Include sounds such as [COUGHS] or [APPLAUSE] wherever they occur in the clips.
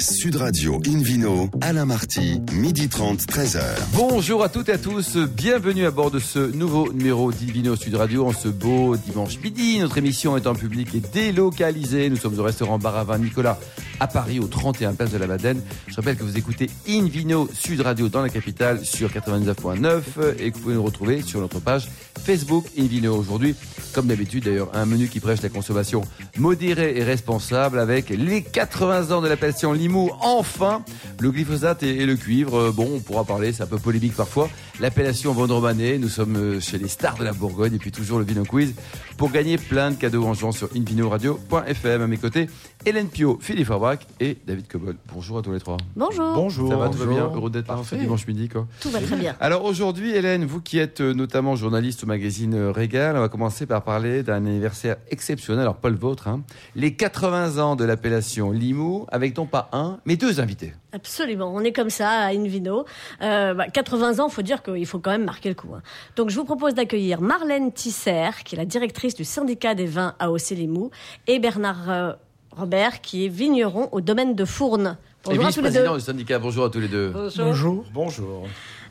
Sud Radio Invino, Alain Marty, midi 30, 13h. Bonjour à toutes et à tous, bienvenue à bord de ce nouveau numéro d'Invino Sud Radio en ce beau dimanche midi. Notre émission est en public et délocalisée. Nous sommes au restaurant Baravin Nicolas à Paris, au 31 Place de la Madeleine. Je rappelle que vous écoutez Invino Sud Radio dans la capitale sur 99.9 et que vous pouvez nous retrouver sur notre page Facebook Invino. Aujourd'hui, comme d'habitude d'ailleurs, un menu qui prêche la consommation modérée et responsable avec les 80 ans de l'appellation Enfin, le glyphosate et, le cuivre. Euh, bon, on pourra parler, c'est un peu polémique parfois. L'appellation Vendromanée, nous sommes euh, chez les stars de la Bourgogne et puis toujours le Vino Quiz pour gagner plein de cadeaux en jouant sur invinoradio.fm. À mes côtés, Hélène Pio, Philippe Forbach et David Cobol. Bonjour à tous les trois. Bonjour. Bonjour. Ça va, tout va bien Heureux d'être là ce dimanche midi, quoi. Tout va très bien. Alors aujourd'hui, Hélène, vous qui êtes euh, notamment journaliste au magazine Régal, on va commencer par parler d'un anniversaire exceptionnel, alors pas le vôtre, hein. les 80 ans de l'appellation Limoux, avec non pas un, mais deux invités. Absolument, on est comme ça à Invino. Euh, 80 bah, ans, il faut dire qu'il faut quand même marquer le coup. Hein. Donc je vous propose d'accueillir Marlène Tisser, qui est la directrice du syndicat des vins à Limoux, et Bernard euh, Robert, qui est vigneron au domaine de Fournes. Bonjour et vice-président du syndicat, bonjour à tous les deux. Bonjour. Bonjour.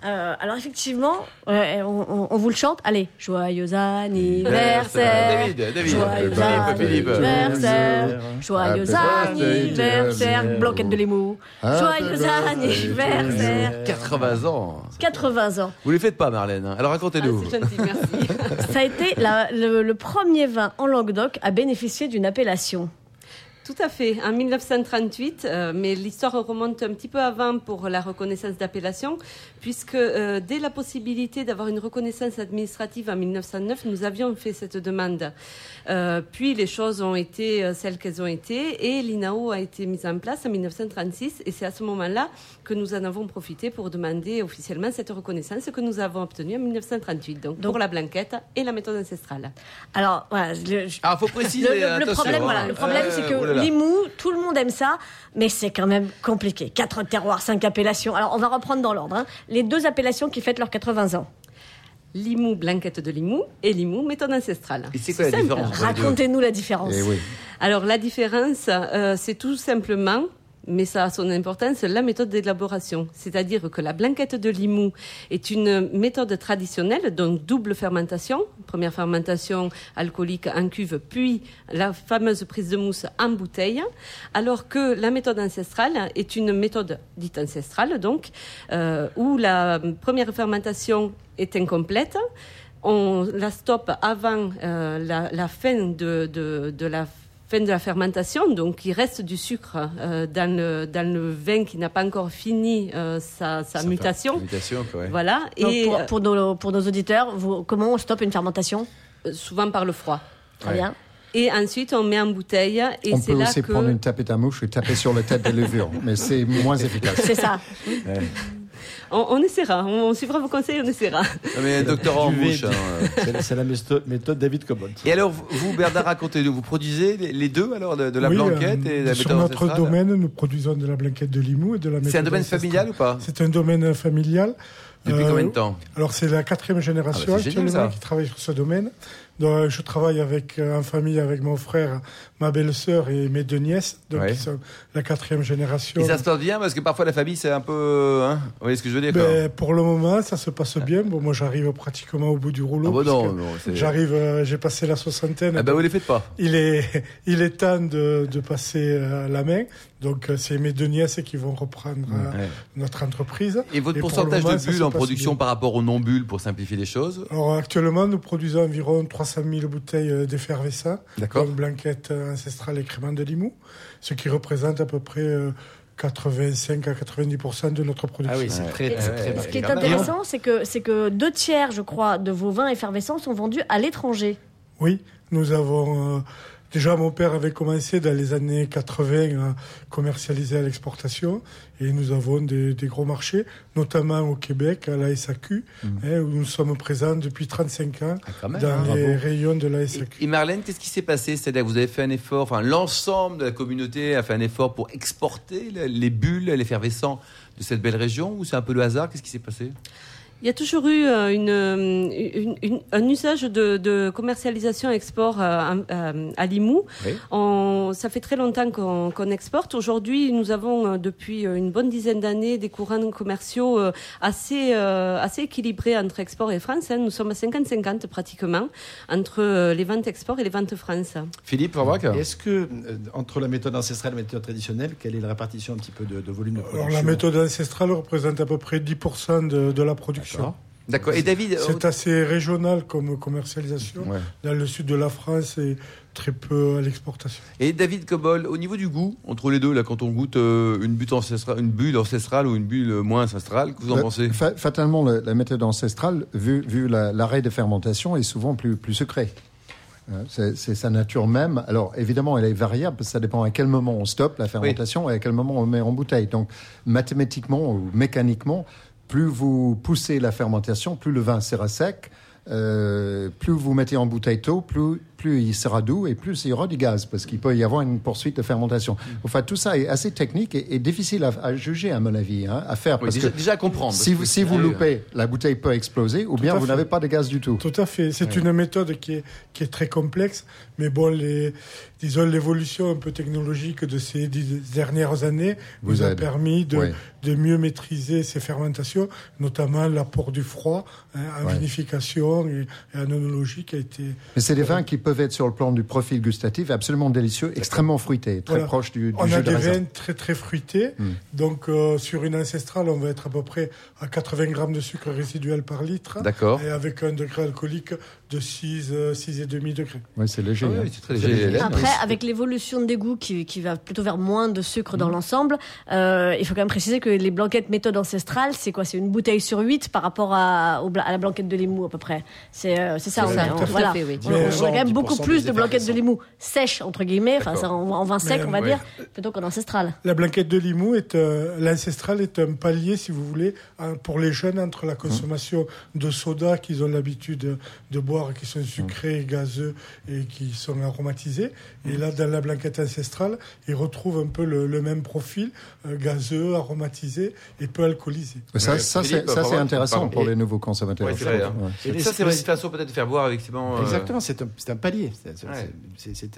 Euh, alors effectivement, euh, on, vous le chante. Allez, joyeux anniversaire. David, David. Joyeux anniversaire. Joyeux anniversaire. Blanquette de l'émou. Joyeux anniversaire. 80 ans. 80 ans. Vous les faites pas, Marlène. Hein. Alors racontez-nous. Ah, merci. Ça a été le premier vin en Languedoc à bénéficier d'une appellation. Tout à fait, en 1938, euh, mais l'histoire remonte un petit peu avant pour la reconnaissance d'appellation, puisque euh, dès la possibilité d'avoir une reconnaissance administrative en 1909, nous avions fait cette demande. Euh, puis les choses ont été celles qu'elles ont été, et l'INAO a été mise en place en 1936, et c'est à ce moment-là que nous en avons profité pour demander officiellement cette reconnaissance que nous avons obtenue en 1938, donc, pour la blanquette et la méthode ancestrale. Alors, voilà. ah, faut préciser. Le, problème, voilà, le problème c'est que Limoux, tout le monde aime ça, mais c'est quand même compliqué. Quatre terroirs, cinq appellations. Alors, on va reprendre dans l'ordre. Hein. Les deux appellations qui fêtent leurs 80 ans. Limoux, blanquette de Limoux, et Limoux, méthode ancestrale. Et c'est quoi la différence Racontez-nous la différence. Eh oui. Alors, la différence, euh, c'est tout simplement mais ça a son importance, la méthode d'élaboration. C'est-à-dire que la blanquette de Limoux est une méthode traditionnelle, donc double fermentation, première fermentation alcoolique en cuve, puis la fameuse prise de mousse en bouteille, alors que la méthode ancestrale est une méthode dite ancestrale, donc, euh, où la première fermentation est incomplète, on la stoppe avant euh, la, fin de, de, de la fin de la fermentation, donc il reste du sucre euh, dans, le, dans le vin qui n'a pas encore fini euh, sa, sa mutation. mutation Voilà. et pour, pour, nos, pour nos auditeurs, vous, comment on stoppe une fermentation? euh, Souvent par le froid. Très bien. Et ensuite, on met en bouteille. Et on peut là aussi que... prendre une tapette à mouche et taper sur la tête des levures, mais c'est moins [LAUGHS] efficace. C'est ça. On, essaiera, on, suivra vos conseils, on essaiera. Non mais docteur en bouche. Hein. [LAUGHS] C'est la méthode David Cobol. Et alors, vous, Bernard, racontez-nous, vous produisez les deux alors, de, la blanquette et de la Sur notre domaine, nous produisons de la blanquette de Limoux et de la méthode C'est un domaine familial ou pas C'est un domaine familial. Depuis combien de euh, temps Alors, c'est la quatrième génération ah bah actuellement qui travaille sur ce domaine. Donc, je travaille avec, euh, en famille avec mon frère, ma belle-sœur et mes deux nièces, donc ils sont la quatrième génération. Et ça se passe bien parce que parfois la famille c'est un peu, hein vous voyez ce que je veux dire ben, Pour le moment, ça se passe bien. Bon, moi j'arrive pratiquement au bout du rouleau. Ah bah non, non j'arrive, euh, j'ai passé la soixantaine. Ah bah vous les faites pas. Il est, [LAUGHS] il est temps de, de passer euh, la main. Donc c'est mes deux nièces qui vont reprendre notre entreprise. Et votre pourcentage de bulles en production par rapport aux non-bulles pour simplifier les choses? Alors actuellement, nous produisons environ 300 300 000 bouteilles euh, d'effervescent, donc blanquette euh, ancestrale et crément de Limoux, ce qui représente à peu près 85 euh, à 90% de notre production. Ah oui, c'est très, très, Ce qui est intéressant, c'est que, c'est que deux tiers, je crois, de vos vins effervescents sont vendus à l'étranger. Oui, nous avons Déjà, mon père avait commencé dans les années 80 à commercialiser à l'exportation et nous avons des, gros marchés, notamment au Québec, à la SAQ, mmh. hein, où nous sommes présents depuis 35 ans ah, dans hein. les rayons de la SAQ. Et, Marlène, qu'est-ce qui s'est passé? C'est-à-dire que vous avez fait un effort, enfin l'ensemble de la communauté a fait un effort pour exporter les bulles, l'effervescent de cette belle région ou c'est un peu le hasard? Qu'est-ce qui s'est passé? Il y a toujours eu euh, une, euh, une- une- un usage de, de commercialisation export euh, à, à Limoux. Oui. On- ça fait très longtemps qu'on exporte. Aujourd'hui, nous avons depuis une bonne dizaine d'années des courants commerciaux assez assez équilibrés entre export et France. hein. Nous sommes à 50-50 pratiquement entre les ventes export et les ventes France. Philippe Est-ce que, entre la méthode ancestrale et la méthode traditionnelle, quelle est la répartition un petit peu de, de volume de production Alors, la méthode ancestrale représente à peu près 10% de, de la production. D'accord. D'accord. Et David C'est assez régional comme commercialisation. Ouais. Dans le sud de la France et très peu à l'exportation. Et David Cobol, au niveau du goût, entre les deux, là, quand on goûte euh, une, bulle ancestrale, une bulle ancestrale ou une bulle euh, moins ancestrale, que vous en Fa- pensez? fa- Fatalement, le- la méthode ancestrale, vu, vu la- l'arrêt de fermentation, est souvent plus, plus secret. Euh, C'est sa nature même. Alors, évidemment, elle est variable, parce que ça dépend à quel moment on stoppe la fermentation et à quel moment on met en bouteille. Donc, mathématiquement ou mécaniquement, plus vous poussez la fermentation, plus le vin sera sec, euh, plus vous mettez en bouteille tôt, plus, plus il sera doux et plus il y aura du gaz, parce qu'il peut y avoir une poursuite de fermentation. Enfin, tout ça est assez technique et, et difficile à, à juger, à mon avis, hein, à faire. Oui, parce déjà, que déjà à comprendre. si vous, si vous loupez, la bouteille peut exploser, ou bien vous n'avez pas de gaz du tout. Tout à fait. C'est une méthode qui est, qui est très complexe, mais bon, les, disons l'évolution un peu technologique de ces dix dernières années Vous nous a permis de, de mieux maîtriser ces fermentations, notamment l'apport du froid hein, en Ouais. vinification et, et en qui a été Mais c'est des vins qui peuvent être sur le plan du profil gustatif absolument délicieux, extrêmement fruités, très Voilà. proche du, du On jus a de des raisin. vins très très fruités. Hmm. Donc euh, sur une ancestrale, on va être à peu près à 80 grammes de sucre résiduel par litre. D'accord. Et avec un degré alcoolique de 6, euh, 6,5 degrés. Oui, c'est léger. Ah oui, hein. oui, c'est très léger. Hélène. Après, avec l'évolution des goûts qui, qui va plutôt vers moins de sucre dans l'ensemble, euh, il faut quand même préciser que les blanquettes méthode ancestrale, c'est quoi? C'est une bouteille sur 8 par rapport à, au bla- à la blanquette de Limoux à peu près. C'est euh, c'est ça. On ça, on- voilà. fait, oui. On, on a quand même 10% beaucoup plus de blanquettes de. Limoux sèches entre guillemets, enfin ça, en, en vin sec Mais, on va ouais. dire, plutôt qu'en ancestral. La blanquette de Limoux est euh, l'ancestral est un palier, si vous voulez, hein, pour les jeunes entre la consommation de soda qu'ils ont l'habitude de, boire, qui sont sucrés, gazeux et qui sont aromatisés. Et là, dans la blanquette ancestrale, ils retrouvent un peu le, le même profil, euh, gazeux, aromatisé et peu alcoolisé. Ça, Ouais, ça, c'est, ça, c'est pardon. intéressant Pardon. pour Et- les nouveaux consommateurs. Ouais, c'est vrai, hein. Ouais. Et Ça, c'est une façon peut-être de faire boire, effectivement. euh, Exactement, c'est un, c'est un palier. C'est- Ouais.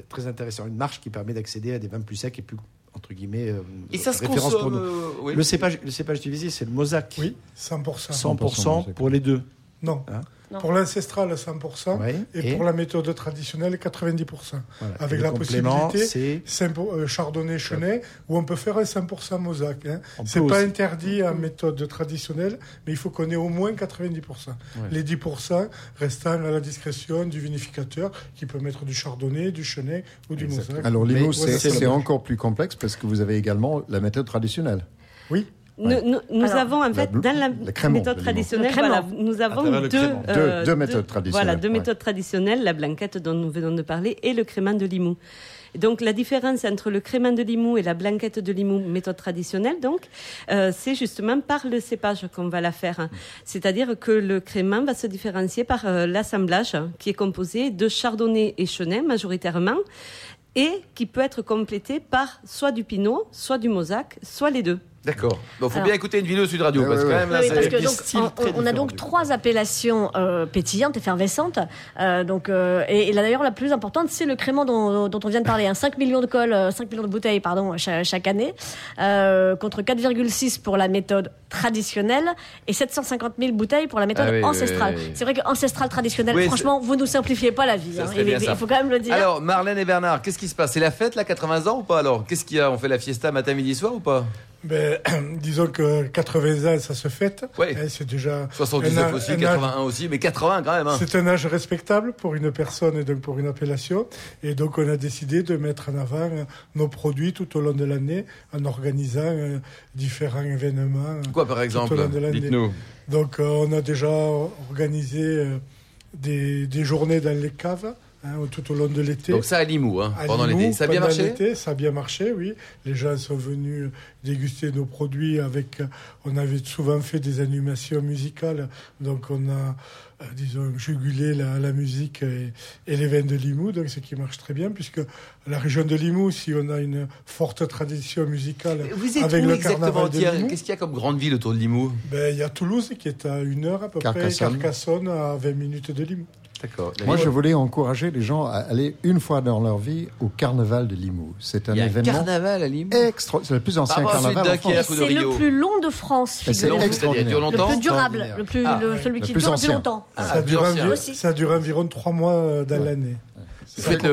Très intéressant. Une marche qui permet d'accéder à des vins plus secs et plus, entre guillemets, euh, Et ça se pour consomme. nous. euh, oui. Le cépage, le cépage utilisé, c'est le mosaque. Oui, 100%. 100% pour les deux. Non. Hein Non. Pour l'ancestral, 100%. Ouais. Et, pour la méthode traditionnelle, 90%. voilà. avec la possibilité- c'est 5 pour- euh, Chardonnay Chenet, où on peut faire un 100% mosaque. Hein. C'est pas aussi. interdit en méthode traditionnelle, mais il faut qu'on ait au moins 90%. Les 10% restant à la discrétion du vinificateur, qui peut mettre du Chardonnay, du Chenet ou du mosaque. Alors, Limo, c'est, encore plus complexe parce que vous avez également la méthode traditionnelle. Oui, Nous, nous- nous Alors, avons en fait la- dans la méthode le traditionnelle, voilà, nous avons deux, crémant. euh, Deux- deux méthodes traditionnelles, Voilà, deux ouais. méthodes traditionnelles, la blanquette dont nous venons de parler et le crément de Limoux. Donc la différence entre le crément de Limoux et la blanquette de Limoux, méthode traditionnelle, donc, euh, c'est justement par le cépage qu'on va la faire. hein. C'est-à-dire que le crément va se différencier par euh, l'assemblage hein, qui est composé de chardonnay et chenin majoritairement et qui peut être complété par soit du pinot, soit du mosaque, soit les deux. D'accord. Bon, faut Alors- bien écouter une vidéo Sud Radio, parce ouais, là, Oui, c'est- parce que donc, on, a donc trois appellations euh, pétillantes, effervescentes. Euh, donc, euh, et, et là, d'ailleurs, la plus importante, c'est le crément dont, dont on vient de parler. Hein, 5 millions de cols, euh, 5 millions de bouteilles pardon, chaque, chaque année, euh, contre 4,6 pour la méthode traditionnelle et 750 000 bouteilles pour la méthode Ah oui, ancestrale. oui, oui. C'est vrai que ancestrale traditionnelle, Oui, franchement, vous nous simplifiez pas la vie. Hein. il, il faut quand même le dire. Alors, Marlène et Bernard, qu'est-ce qui se passe? C'est la fête, là, 80 ans ou pas alors? Qu'est-ce qu'il y a? On fait la fiesta matin, midi, soir ou pas? Ben, [CLEARS THROAT] disons que 80 ans, ça se fête. Ouais. Hein, c'est déjà 79 un âge- aussi, un âge- 81 aussi, mais 80 quand même. Hein. C'est un âge respectable pour une personne et donc pour une appellation. Et donc, on a décidé de mettre en avant nos produits tout au long de l'année en organisant euh, différents événements. euh, Quoi par exemple long de l'année. Dites-nous. Donc, euh, on a déjà organisé des, des journées dans les caves hein, tout au long de l'été. Donc ça à Limoux, hein, À pendant l'été. Ça a bien pendant marché l'été, Ça a bien marché, oui. Les gens sont venus déguster nos produits avec. On avait souvent fait des animations musicales, donc on a, euh, disons, jugulé la, la musique et, et les vins de Limoux, donc ce qui marche très bien, puisque la région de Limoux, si on a une forte tradition musicale Vous êtes avec où le exactement carnaval de Limoux. Qu'est-ce qu'il y a comme grande ville autour de Limoux? Ben, il y a Toulouse qui est à une heure à peu Carcassonne. près, Carcassonne à 20 minutes de Limoux. D'accord. Moi, je voulais encourager les gens à aller une fois dans leur vie au carnaval de Limoux. C'est un Il y a un événement carnaval à Limoux extra. C'est le plus ancien carnaval en. France. C'est le plus long de France, Et c'est Le plus durable, le plus, Ah, le- celui Le qui plus dure le plus longtemps. Ah, dure environ, ça dure environ trois mois euh, dans l'année. Vous faites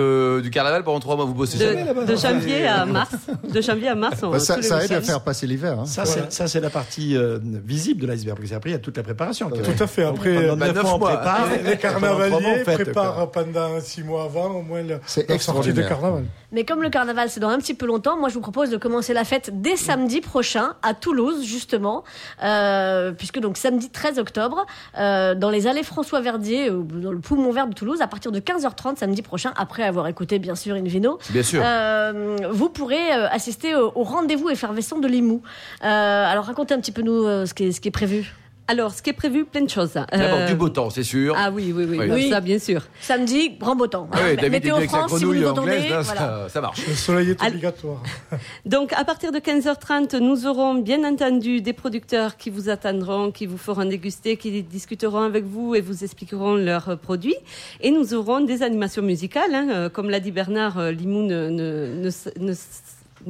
du carnaval pendant trois mois, vous bossez jamais De, janvier à mars. De janvier à mars, on Bah, ça, tous les ça aide à week-ends. faire passer l'hiver. hein. Ça, c'est, ça, c'est la partie euh, visible de l'iceberg. Parce qu'après, il y a toute la préparation. qui Tout à fait. Après, Pendant les- neuf mois, on prépare. les, les et pendant trois mois, carnavaliers on fête, préparent pendant six mois avant au moins le, C'est sortie de extraordinaire. carnaval. Mais comme le carnaval c'est dans un petit peu longtemps, moi je vous propose de commencer la fête dès samedi prochain à Toulouse justement, euh, puisque donc samedi 13 octobre euh, dans les allées François Verdier, dans le poumon vert de Toulouse, à partir de 15h30 samedi prochain, après avoir écouté bien sûr Invino, Bien sûr. euh, vous pourrez euh, assister au, au rendez-vous effervescent de Limoux. Euh, alors racontez un petit peu nous ce, qui est, ce qui est prévu. Alors, ce qui est prévu, plein de choses. D'abord Euh, du beau temps, c'est sûr. Ah oui, oui, oui, Oui. Oui. ça bien sûr. Samedi, grand beau temps. Ah oui. David Météo venu avec sa France, si vous nous anglaise, entendez, là, voilà. ça, ça marche. Le soleil est obligatoire. [LAUGHS] Donc, à partir de 15h30, nous aurons bien entendu des producteurs qui vous attendront, qui vous feront déguster, qui discuteront avec vous et vous expliqueront leurs produits. Et nous aurons des animations musicales. hein. Euh, Comme l'a dit Bernard, euh, Limoux ne, ne, ne, ne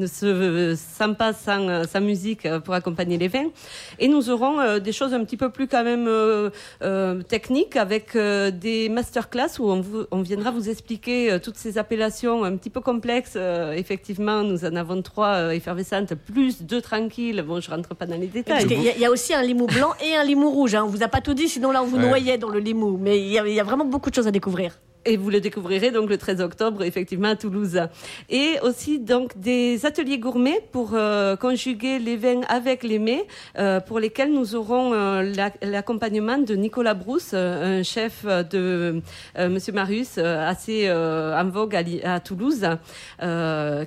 s- ne se sent pas sans, euh, sans musique euh, pour accompagner les vins. Et nous aurons euh, des choses un petit peu plus quand même euh, euh, techniques avec euh, des masterclass où on, vous, on viendra vous expliquer euh, toutes ces appellations un petit peu complexes. Euh, effectivement, nous en avons trois euh, effervescentes, plus deux tranquilles. Bon, je rentre pas dans les détails. y, il y a aussi un limou blanc et un limou rouge. Hein. On vous a pas tout dit, sinon là on vous Ouais. noyait dans le limou. Mais il y, a, il y a vraiment beaucoup de choses à découvrir. Et vous le découvrirez donc le 13 octobre, effectivement, à Toulouse. Et aussi donc des ateliers gourmets pour euh, conjuguer les vins avec les mets, euh, pour lesquels nous aurons euh, la- l'accompagnement de Nicolas Brousse, un chef de Monsieur Marius, assez en vogue à, à Toulouse,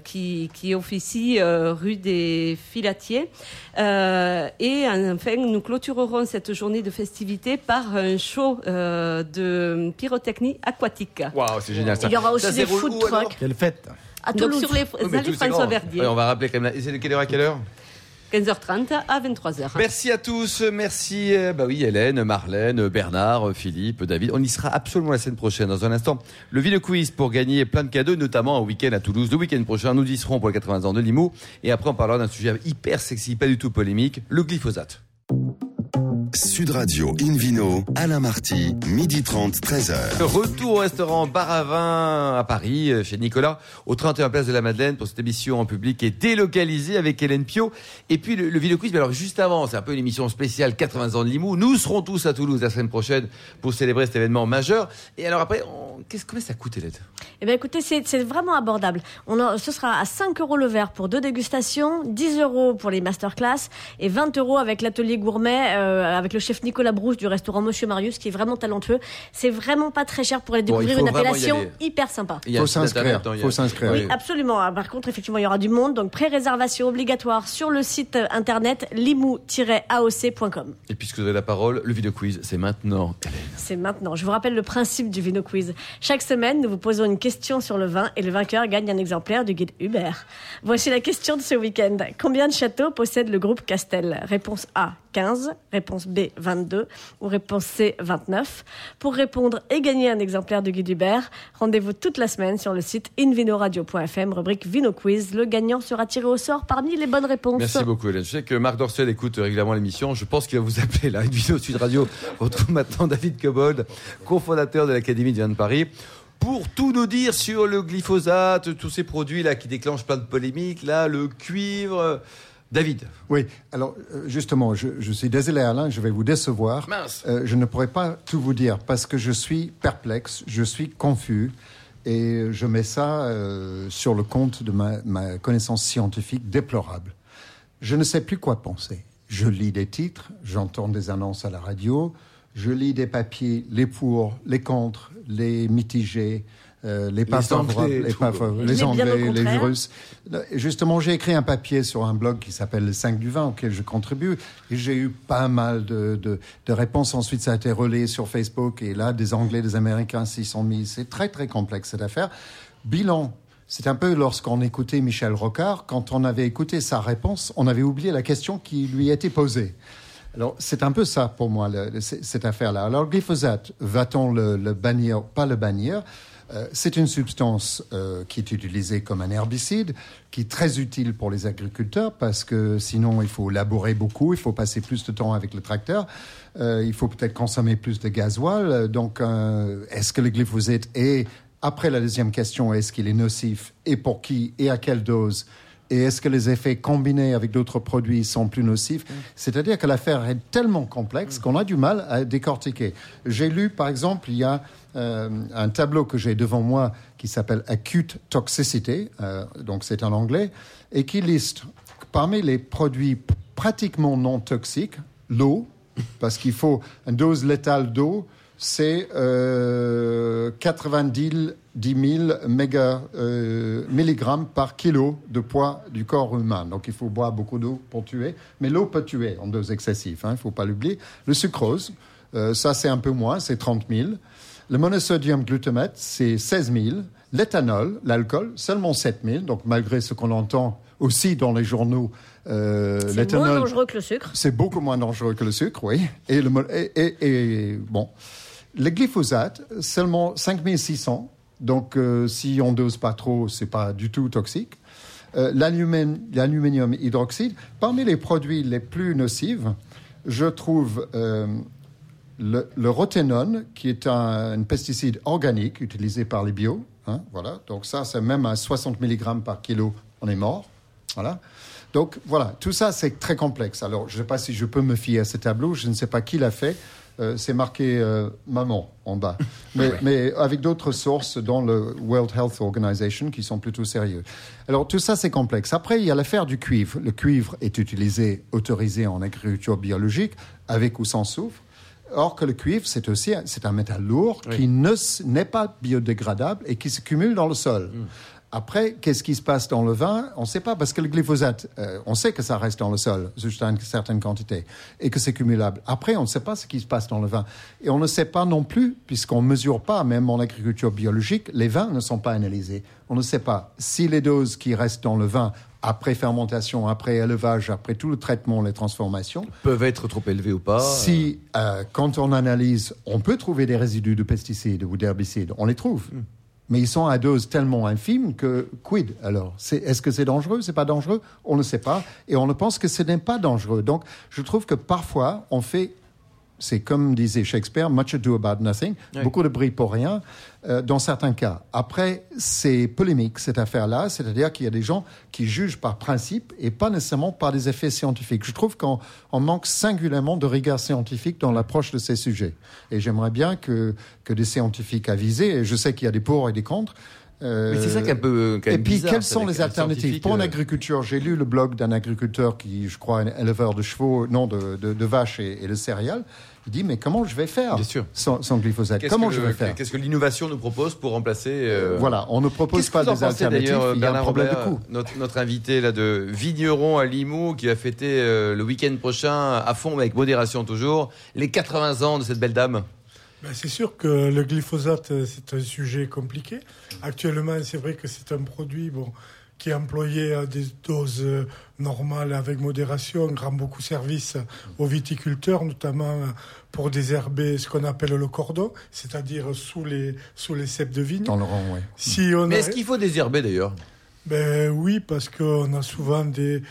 qui, qui officie rue des Filatiers. Et enfin, nous clôturerons cette journée de festivités par un show de pyrotechnie aquatique. Waouh, c'est génial ça. Il y aura aussi Ça, des food trucks Quelle fête à Donc Toulouse. sur les Oui, mais allées François grand. Verdier, Ouais, on va rappeler quand même. Et c'est de quelle heure à quelle heure 15h30 à 23h. Merci à tous, merci euh, bah oui Hélène, Marlène, Bernard, Philippe, David. On y sera absolument la semaine prochaine. Dans un instant, le Ville Quiz pour gagner plein de cadeaux, notamment un week-end à Toulouse. Le week-end prochain, nous y serons pour les 80 ans de Limoux. Et après, on parlera d'un sujet hyper sexy, pas du tout polémique, le glyphosate. Sud Radio Invino, Alain Marty, midi 30, 13h. Retour au restaurant Bar à Vin à Paris, euh, chez Nicolas, au 31 place de la Madeleine pour cette émission en public et délocalisée avec Hélène Pio. Et puis le, le Quiz, mais alors juste avant, c'est un peu une émission spéciale 80 ans de Limoux. Nous serons tous à Toulouse la semaine prochaine pour célébrer cet événement majeur. Et alors après, on- qu'est-ce que ça coûte, Hélène? Eh bien, écoutez, c'est c'est vraiment abordable. On a- ce sera à 5 euros le verre pour deux dégustations, 10 euros pour les masterclass et 20 euros avec l'atelier gourmet euh, avec le chef Nicolas Brousse du restaurant Monsieur Marius qui est vraiment talentueux. C'est vraiment pas très cher pour aller découvrir une appellation hyper sympa. Il y a Faut s'inscrire, internet, il y a- faut s'inscrire. Oui, absolument. Ah, Par contre, effectivement, il y aura du monde. Donc, pré-réservation obligatoire sur le site internet limou-aoc.com. Et puisque vous avez la parole, le Ville Quiz, c'est maintenant, Hélène. C'est maintenant. Je vous rappelle le principe du Vino Quiz. Chaque semaine, nous vous posons une question sur le vin et le vainqueur gagne un exemplaire du guide Hubert. Voici la question de ce week-end. Combien de châteaux possède le groupe Castel? Réponse A, 15. Réponse B, 22. Ou réponse C, 29. Pour répondre et gagner un exemplaire du guide Hubert, rendez-vous toute la semaine sur le site invinoradio.fm, rubrique Vino Quiz. Le gagnant sera tiré au sort parmi les bonnes réponses. Merci beaucoup, Hélène. Je sais que Marc Dorcel écoute régulièrement l'émission. Je pense qu'il va vous appeler là. Une Sud Radio. On retrouve maintenant David Cobold, cofondateur de l'Académie de vin de Paris. Pour tout nous dire sur le glyphosate, tous ces produits là qui déclenchent plein de polémiques, là, le cuivre. David. Oui, alors euh, justement, je, je suis désolé Alain, je vais vous décevoir. Mince. Euh, je ne pourrai pas tout vous dire parce que je suis perplexe, je suis confus et je mets ça euh, sur le compte de ma, ma connaissance scientifique déplorable. Je ne sais plus quoi penser. Je lis des titres, j'entends des annonces à la radio, je lis des papiers, les pour, les contre, les mitigés, euh, les pas favorables, Anglais, les, pas les Anglais, les. Russes. Justement, j'ai écrit un papier sur un blog qui s'appelle Le 5 du vin, auquel je contribue. Et j'ai eu pas mal de, de, de réponses. Ensuite, ça a été relayé sur Facebook. Et là, des Anglais, des Américains s'y sont mis. C'est très, très complexe, cette affaire. Bilan. C'est un peu lorsqu'on écoutait Michel Rocard, quand on avait écouté sa réponse, on avait oublié la question qui lui était posée. Alors, c'est un peu ça pour moi, le- le- c- cette affaire-là. Alors, glyphosate, va-t-on le, le bannir, pas le bannir? Euh, C'est une substance euh, qui est utilisée comme un herbicide, qui est très utile pour les agriculteurs parce que sinon, il faut labourer beaucoup, il faut passer plus de temps avec le tracteur, euh, il faut peut-être consommer plus de gasoil. Donc, est-ce que le glyphosate est, après la deuxième question, est-ce qu'il est nocif et pour qui et à quelle dose et est-ce que les effets combinés avec d'autres produits sont plus nocifs C'est-à-dire que l'affaire est tellement complexe qu'on a du mal à décortiquer. J'ai lu, par exemple, il y a euh, un tableau que j'ai devant moi qui s'appelle Acute Toxicity, euh, donc c'est en anglais, et qui liste parmi les produits pratiquement non toxiques, l'eau, parce qu'il faut une dose létale d'eau, c'est euh, 90 10 000 méga, euh, milligrammes par kilo de poids du corps humain. Donc il faut boire beaucoup d'eau pour tuer. Mais l'eau peut tuer en dose excessive, hein, il ne faut pas l'oublier. Le sucrose, euh, ça c'est un peu moins, c'est 30 000. Le monosodium glutamate, c'est 16 000. L'éthanol, l'alcool, seulement 7 000. Donc malgré ce qu'on entend aussi dans les journaux, euh, C'est moins dangereux que le sucre. c'est beaucoup moins dangereux que le sucre, oui. Et, le, mo- et, et- et, bon, le glyphosate, seulement 5600. Donc, euh, si on dose pas trop, c'est pas du tout toxique. Euh, L'aluminium hydroxyde, parmi les produits les plus nocifs, je trouve euh, le, le rothénone, qui est un, un pesticide organique utilisé par les bio. hein, voilà. Donc ça, c'est même à 60 mg par kilo, on est mort. Voilà. Donc voilà, tout ça, c'est très complexe. Alors, je ne sais pas si je peux me fier à ce tableau, je ne sais pas qui l'a fait. Euh, c'est marqué euh, maman en bas. [LAUGHS] Mais, mais avec d'autres sources dans le World Health Organization qui sont plutôt sérieux. Alors tout ça, c'est complexe. Après, il y a l'affaire du cuivre. Le cuivre est utilisé, autorisé en agriculture biologique, avec ou sans soufre. Or que le cuivre, c'est aussi un- c'est un métal lourd qui ne n'est pas biodégradable et qui se cumule dans le sol. Après, qu'est-ce qui se passe dans le vin? On ne sait pas, parce que le glyphosate, euh, on sait que ça reste dans le sol jusqu'à une certaine quantité et que c'est cumulable. Après, on ne sait pas ce qui se passe dans le vin. Et on ne sait pas non plus, puisqu'on ne mesure pas, même en agriculture biologique, les vins ne sont pas analysés. On ne sait pas si les doses qui restent dans le vin après fermentation, après élevage, après tout le traitement, les transformations, Peuvent être trop élevés ou pas. si, euh, quand on analyse, on peut trouver des résidus de pesticides ou d'herbicides, on les trouve. Mais ils sont à dose tellement infime que quid alors? Est-ce que c'est dangereux? C'est pas dangereux? On ne sait pas. Et on ne pense que ce n'est pas dangereux. Donc, je trouve que parfois, on fait. C'est comme disait Shakespeare, much ado about nothing, Oui. beaucoup de bruit pour rien, euh, dans certains cas. Après, c'est polémique, cette affaire-là, c'est-à-dire qu'il y a des gens qui jugent par principe et pas nécessairement par des effets scientifiques. Je trouve qu'on on manque singulièrement de rigueur scientifique dans l'approche de ces sujets. Et j'aimerais bien que, que des scientifiques avisés, et je sais qu'il y a des pour et des contre, euh, Mais c'est ça qui est un peu. euh, et puis, bizarre, quelles sont les alternatives Pour euh, l'agriculture, j'ai lu le blog d'un agriculteur qui, je crois, est éleveur de chevaux, non, de, de, de vaches et, et de céréales. Il dit, mais comment je vais faire Bien sûr. sans, sans glyphosate Comment je le- vais faire Qu'est-ce que l'innovation nous propose pour remplacer euh, Voilà, on ne propose pas des alternatives, il y a un problème Robert, de coût. notre, notre invité là de Vigneron à Limoux, qui va fêter euh, le week-end prochain à fond, mais avec modération toujours, les 80 ans de cette belle dame. Ben, c'est sûr que le glyphosate, euh, c'est un sujet compliqué. Actuellement, c'est vrai que c'est un produit bon, qui est employé à des doses euh, normales avec modération, rend beaucoup service aux viticulteurs, notamment euh, pour désherber ce qu'on appelle le cordon, c'est-à-dire sous les, sous les cèpes de vigne. Dans le rang, oui. Si on Mais a- est-ce qu'il faut désherber d'ailleurs? Ben oui, parce qu'on a souvent des,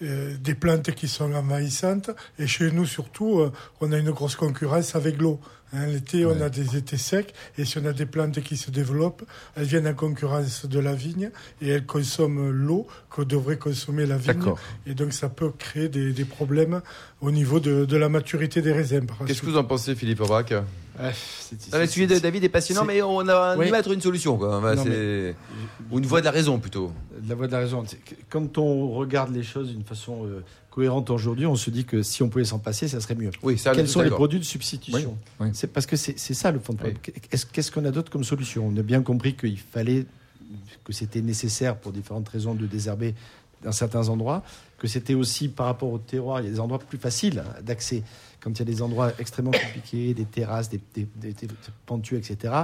des plantes qui sont envahissantes. Et chez nous, surtout, on a une grosse concurrence avec l'eau. Hein, L'été, on a des étés secs. Et si on a des plantes qui se développent, elles viennent en concurrence de la vigne. Et elles consomment l'eau que devrait consommer la vigne. D'accord. Et donc, ça peut créer des, des problèmes au niveau de, de la maturité des raisins. par Qu'est-ce que vous en pensez, Philippe Aubrac? Ah, c'est- Ah, Le sujet de David est passionnant, mais on a Oui. être une solution. Quoi. Bah, Non, c'est- Ou une voie de la raison plutôt. La voix de la raison. Quand on regarde les choses d'une façon euh, cohérente aujourd'hui, on se dit que si on pouvait s'en passer, ça serait mieux. Oui, ça, Quels sont les produits de substitution Oui, oui. C'est parce que c'est ça le fond de problème. Qu'est-ce qu'on a d'autre comme solution? On a bien compris qu'il fallait, que c'était nécessaire pour différentes raisons de désherber dans certains endroits, que c'était aussi par rapport au terroir, il y a des endroits plus faciles d'accès. Quand il y a des endroits extrêmement [COUGHS] compliqués, des terrasses, des, des, des- des pentues, etc.,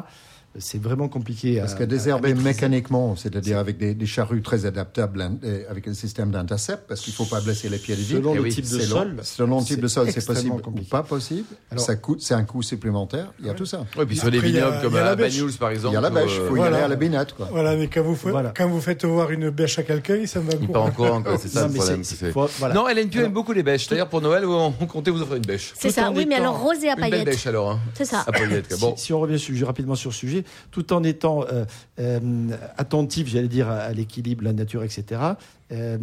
c'est vraiment compliqué. Parce à- que à désherber mécaniquement, c'est-à-dire avec des, des charrues très adaptables, et avec un système d'intercept, parce qu'il ne faut pas blesser les pieds de vie. Selon le oui, type de sol, Selon le type de sol, c'est possible compliqué. ou pas possible. Alors- ça coûte, c'est un coût supplémentaire. Il y a tout ça. Oui, puis sur des a- vignobles comme à. Banyuls, par exemple. Il y a la bêche, il faut euh, y Voilà. aller à la binette. Quoi. Voilà, mais quand vous, fa- Voilà. quand vous faites voir une bêche à quelqu'un, il s'en va part encore. [LAUGHS] C'est ça Non, le mais problème. Non, Alors- aime beaucoup les bêches. D'ailleurs, pour Noël, on comptait vous offrir une bêche. C'est ça, oui, mais alors rosé à Une belle paillettes. bêche alors. hein. C'est ça. À paillettes, quoi. Si, Bon. si on revient rapidement sur ce sujet, tout en étant euh, euh, attentif, j'allais dire, à, à l'équilibre, la nature, etc., euh,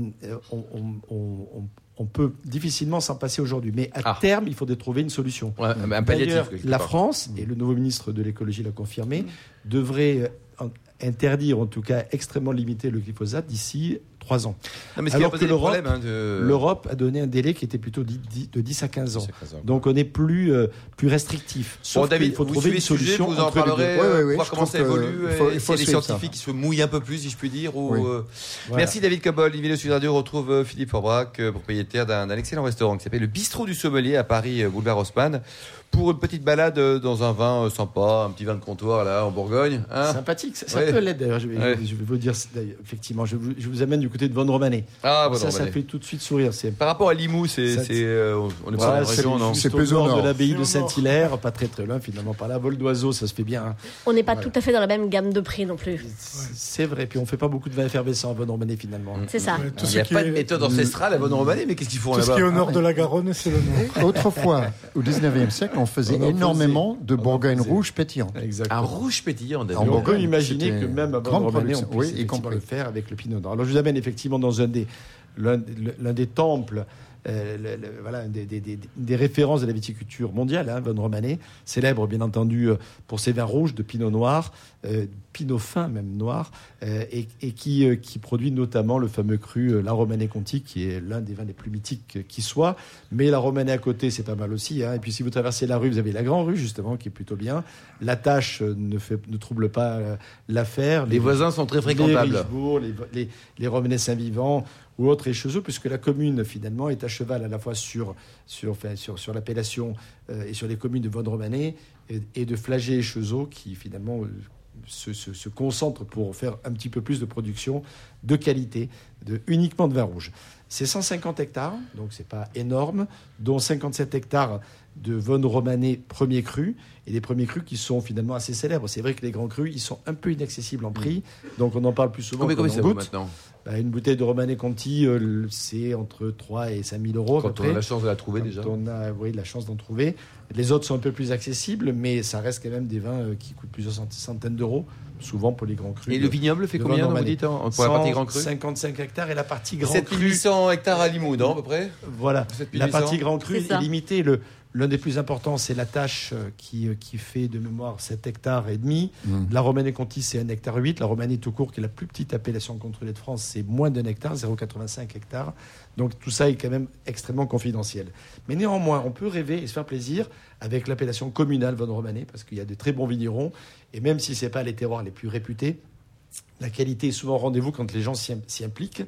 on, on- on- on- on peut difficilement s'en passer aujourd'hui. Mais à Ah. terme, il faudrait trouver une solution. Ouais, un palliatif. D'ailleurs, quelque la. France, et le nouveau ministre de l'écologie l'a confirmé, devrait euh, en- interdire, en tout cas extrêmement limiter le glyphosate d'ici trois ans. Non, mais ce qui a Alors posé que l'Europe- hein, de- L'Europe a donné un délai qui était plutôt de 10 à 15 ans. Donc on est plus, euh, plus restrictif. Sauf Bon, David, qu'il faut vous trouver une sujet, solution vous en parlerez, voir comment ça évolue, il faut- et il faut les scientifiques qui se mouillent un peu plus, si je puis dire. Ou, Oui. euh, Voilà. Merci David Cobol. Livino Sud Radio retrouve euh, Philippe Forbrac, euh, propriétaire d'un d'un excellent restaurant qui s'appelle le Bistrot du Sommelier à Paris, boulevard Haussmann, pour une petite balade dans un vin sympa, un petit vin de comptoir là en Bourgogne. hein? Sympathique, ça, ça Ouais. peut l'être d'ailleurs. Je vais, Ouais. je vais vous dire, effectivement, je vous, je vous amène du côté de Von Romané. ah, bon, ça, ça fait tout de suite sourire. C'est Par rapport à Limoux, c'est, Ça, c'est, euh, on est pas Voilà, dans la c'est région, non C'est au plus au nord, nord. de l'abbaye C'est de Saint-Hilaire, pas très très loin finalement. Par là, vol d'oiseau, ça se fait bien. hein. On n'est pas Voilà. tout à fait dans la même gamme de prix non plus. C'est vrai. Puis on fait pas beaucoup de vin effervescent à Von Romané finalement. C'est ça. Ouais, tout Il ce n'y a qui pas est- de méthode ancestrale à Bonne Romanée, mais qu'est-ce qu'ils font Tout ce qui est là-bas au nord de la Garonne, c'est le nord. [LAUGHS] Autrefois, au 19e siècle, on faisait On énormément de Bourgogne rouge pétillante. Un rouge pétillant. En peut Bourgogne, imaginer c'était que même à Von Romané, on compris. le faire avec le Pinot Noir. Alors je vous amène effectivement dans un des, l'un, des temples, le- le- voilà, des, des- des- des références de la viticulture mondiale, hein, Von Romané, célèbre bien entendu euh, pour ses vins rouges de Pinot Noir, euh, Pinot fin même noir, euh, et, et qui, euh, qui produit notamment le fameux cru euh, La Romanée Conti, qui est l'un des vins les plus mythiques euh, qui soit. Mais La Romanée à côté, c'est pas mal aussi. hein. Et puis si vous traversez la rue, vous avez la Grande Rue justement, qui est plutôt bien. La tâche euh, ne, fait, ne trouble pas euh, l'affaire. Les voisins sont très Les fréquentables. Richebourg, les, les, les Romanais Saint-Vivant ou autres échezeaux, puisque la commune, finalement, est à cheval à la fois sur, sur, enfin, sur, sur l'appellation euh, et sur les communes de Vaudre-Romanée et, de Flagey et Chezeaux, qui, finalement, euh, se, se, se concentrent pour faire un petit peu plus de production de qualité, de, uniquement de vin rouge. C'est 150 hectares, donc c'est pas énorme, dont 57 hectares de Von Romané premier cru, et des premiers crus qui sont finalement assez célèbres. C'est vrai que les grands crus, ils sont un peu inaccessibles en prix, donc on en parle plus souvent. Combien, ça goûte. maintenant? Bah, Une bouteille de Romané Conti, euh, c'est entre 3 et 5 000 euros Quand on près. a la chance de la trouver Quand déjà. on a oui, la chance d'en trouver. Les autres sont un peu plus accessibles, mais ça reste quand même des vins euh, qui coûtent plusieurs cent- centaines d'euros, souvent pour les grands crus. Et le vignoble fait combien, vous dites, en- pour la partie grand cru 55 hectares et la partie grand 7800 hectares à Limoux, non, à peu près? Voilà. 7800. La partie grand cru est limitée. Le, l'un des plus importants, c'est la tâche euh, qui, euh, qui fait de mémoire 7 hectares et demi. Mm. La Romanée Conti, c'est 1 hectare 8. La Romanée tout court, qui est la plus petite appellation contrôlée de France, c'est moins d'un hectare, 0,85 hectares. Donc tout ça est quand même extrêmement confidentiel. Mais néanmoins, on peut rêver et se faire plaisir avec l'appellation communale Von Romanée, parce qu'il y a de très bons vignerons. Et même si ce n'est pas les terroirs les plus réputés, la qualité est souvent au rendez-vous quand les gens s'y impliquent.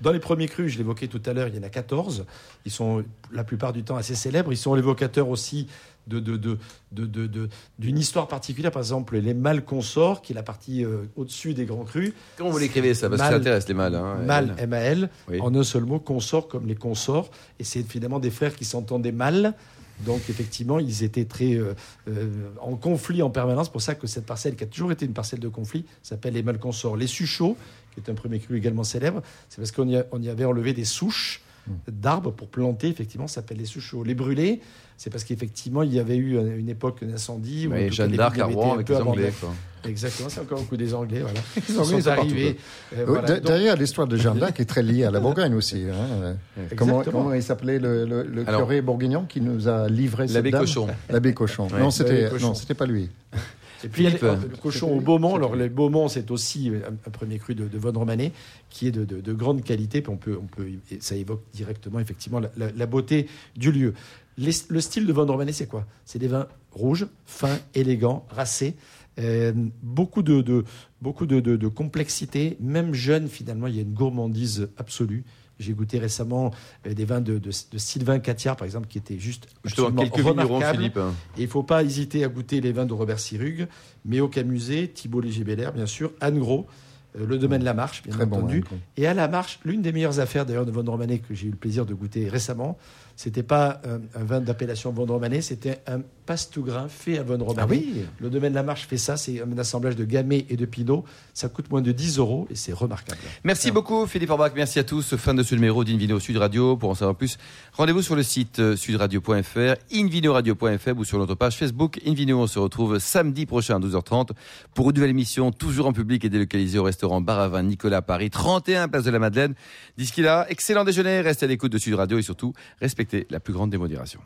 Dans les premiers crus, je l'évoquais tout à l'heure, il y en a 14. Ils sont la plupart du temps assez célèbres. Ils sont l'évocateur aussi de, de, de, de- de- de- d'une histoire particulière. Par exemple, les mâles consorts, qui est la partie euh, au-dessus des grands crus. Comment vous l'écrivez ça? Parce que ça intéresse les mâles. Hein, Mâles. M-A-L, Oui. en un seul mot, consorts comme les consorts. Et c'est finalement des frères qui s'entendaient mal. Donc effectivement, ils étaient très euh, euh, en conflit en permanence. Pour ça que cette parcelle, qui a toujours été une parcelle de conflit, s'appelle les mâles consorts. Les suchots, qui est un premier cru également célèbre, c'est parce qu'on y avait enlevé des souches d'arbres pour planter, effectivement, ça s'appelle les suchots. Les brûlés, c'est parce qu'effectivement, il y avait eu euh, une époque d'incendie. Oui, Jeanne les d'Arc à Rouen avec peu les Anglais. quoi. Exactement, c'est encore un coup des Anglais, voilà. [LAUGHS] Ils Anglais, ils sont arrivés. euh, voilà. Derrière l'histoire de Jeanne d'Arc est très liée à la [LAUGHS] Bourgogne aussi. hein. Comment, comment il s'appelait le, le, le Alors, curé bourguignon qui nous a livré cette L'abbé dame Cochon. L'abbé Cochon. Ouais. Non, c'était L'abbé [LAUGHS] Cochon. non, c'était pas lui. Et puis le cochon au Beaumont. Alors le Beaumont, c'est aussi un, premier cru de, de Von Romané qui est de, grande qualité. Puis on peut, on peut, ça évoque directement effectivement la, beauté du lieu. le style de Von Romané, c'est quoi? C'est des vins rouges, fins, élégants, racés. Euh, beaucoup de, beaucoup de, complexité, même jeune finalement, il y a une gourmandise absolue. J'ai goûté récemment euh, des vins de, Sylvain Catiard, par exemple, qui étaient juste Justement, quelques remarquables. Philippe. Et il ne faut pas hésiter à goûter les vins de Robert Sirugue, Méo Camuset, Thibault Léger-Bellaire, bien sûr, Anne Gros, euh, le domaine La Marche, bien entendu. et à La Marche, l'une des meilleures affaires d'ailleurs de Von Romanet que j'ai eu le plaisir de goûter récemment, c'était pas un, vin d'appellation Von Romanet, c'était un passe-tout-grain fait à Von Romanet. Ah oui le domaine La Marche fait ça, c'est un assemblage de gamay et de pinot. Ça coûte moins de 10 euros et c'est remarquable. Merci beaucoup Philippe Orbach, merci à tous. Fin de ce numéro d'Invino Sud Radio. Pour en savoir plus, rendez-vous sur le site euh, sudradio.fr, invinoradio.fr ou sur notre page Facebook Invino. On se retrouve samedi prochain à 12h30 pour une nouvelle émission, toujours en public et délocalisée au restaurant Bar à Vin Nicolas Paris, 31 place de la Madeleine. D'ici là, excellent déjeuner, restez à l'écoute de Sud Radio et surtout, respectez la plus grande démodération.